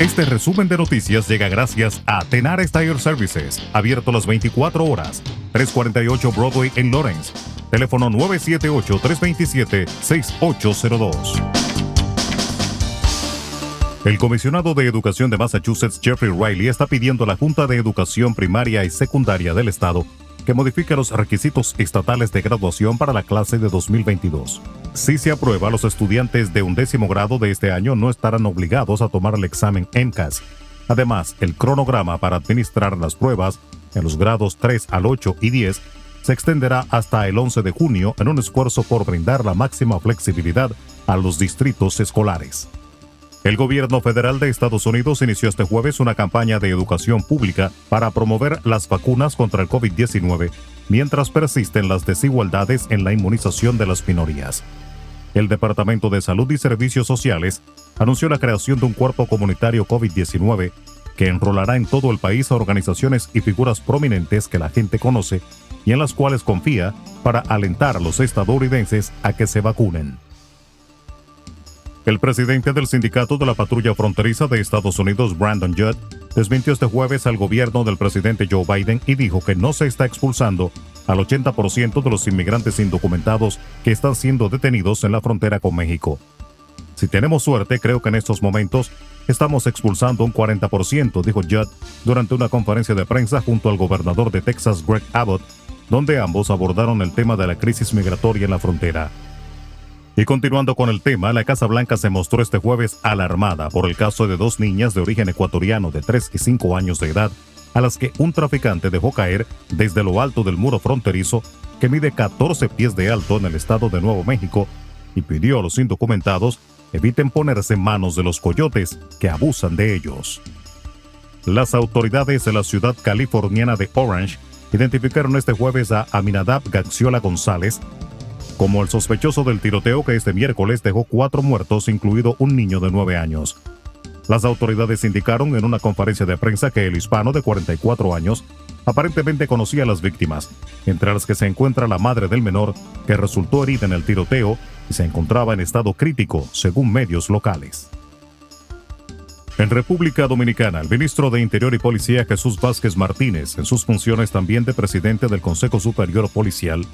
Este resumen de noticias llega gracias a Tenar Tire Services, abierto las 24 horas, 348 Broadway en Lawrence. Teléfono 978-327-6802. El comisionado de Educación de Massachusetts, Jeffrey Riley, está pidiendo a la Junta de Educación Primaria y Secundaria del Estado que modifique los requisitos estatales de graduación para la clase de 2022. Si se aprueba, los estudiantes de un décimo grado de este año no estarán obligados a tomar el examen MCAS. Además, el cronograma para administrar las pruebas en los grados 3 al 8 y 10 se extenderá hasta el 11 de junio en un esfuerzo por brindar la máxima flexibilidad a los distritos escolares. El gobierno federal de Estados Unidos inició este jueves una campaña de educación pública para promover las vacunas contra el COVID-19, mientras persisten las desigualdades en la inmunización de las minorías. El Departamento de Salud y Servicios Sociales anunció la creación de un cuerpo comunitario COVID-19 que enrolará en todo el país a organizaciones y figuras prominentes que la gente conoce y en las cuales confía para alentar a los estadounidenses a que se vacunen. El presidente del sindicato de la patrulla fronteriza de Estados Unidos, Brandon Judd, desmintió este jueves al gobierno del presidente Joe Biden y dijo que no se está expulsando al 80% de los inmigrantes indocumentados que están siendo detenidos en la frontera con México. Si tenemos suerte, creo que en estos momentos estamos expulsando un 40%, dijo Judd durante una conferencia de prensa junto al gobernador de Texas, Greg Abbott, donde ambos abordaron el tema de la crisis migratoria en la frontera. Y continuando con el tema, la Casa Blanca se mostró este jueves alarmada por el caso de dos niñas de origen ecuatoriano de 3 y 5 años de edad, a las que un traficante dejó caer desde lo alto del muro fronterizo que mide 14 pies de alto en el estado de Nuevo México y pidió a los indocumentados eviten ponerse en manos de los coyotes que abusan de ellos. Las autoridades de la ciudad californiana de Orange identificaron este jueves a Aminadab Gaxiola González, como el sospechoso del tiroteo que este miércoles dejó cuatro muertos, incluido un niño de nueve años. Las autoridades indicaron en una conferencia de prensa que el hispano de 44 años aparentemente conocía a las víctimas, entre las que se encuentra la madre del menor, que resultó herida en el tiroteo y se encontraba en estado crítico, según medios locales. En República Dominicana, el ministro de Interior y Policía Jesús Vázquez Martínez, en sus funciones también de presidente del Consejo Superior Policial,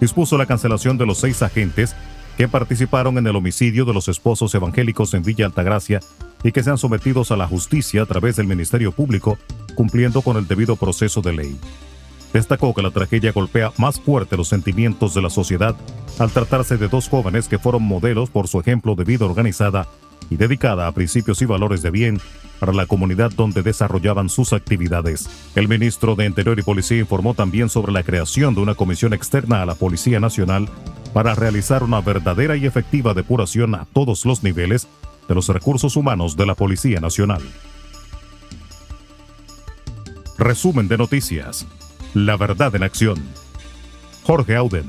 dispuso la cancelación de los seis agentes que participaron en el homicidio de los esposos evangélicos en Villa Altagracia y que sean sometidos a la justicia a través del Ministerio Público, cumpliendo con el debido proceso de ley. Destacó que la tragedia golpea más fuerte los sentimientos de la sociedad al tratarse de dos jóvenes que fueron modelos por su ejemplo de vida organizada y dedicada a principios y valores de bien para la comunidad donde desarrollaban sus actividades. El ministro de Interior y Policía informó también sobre la creación de una comisión externa a la Policía Nacional para realizar una verdadera y efectiva depuración a todos los niveles de los recursos humanos de la Policía Nacional. Resumen de noticias. La verdad en acción. Jorge Auden.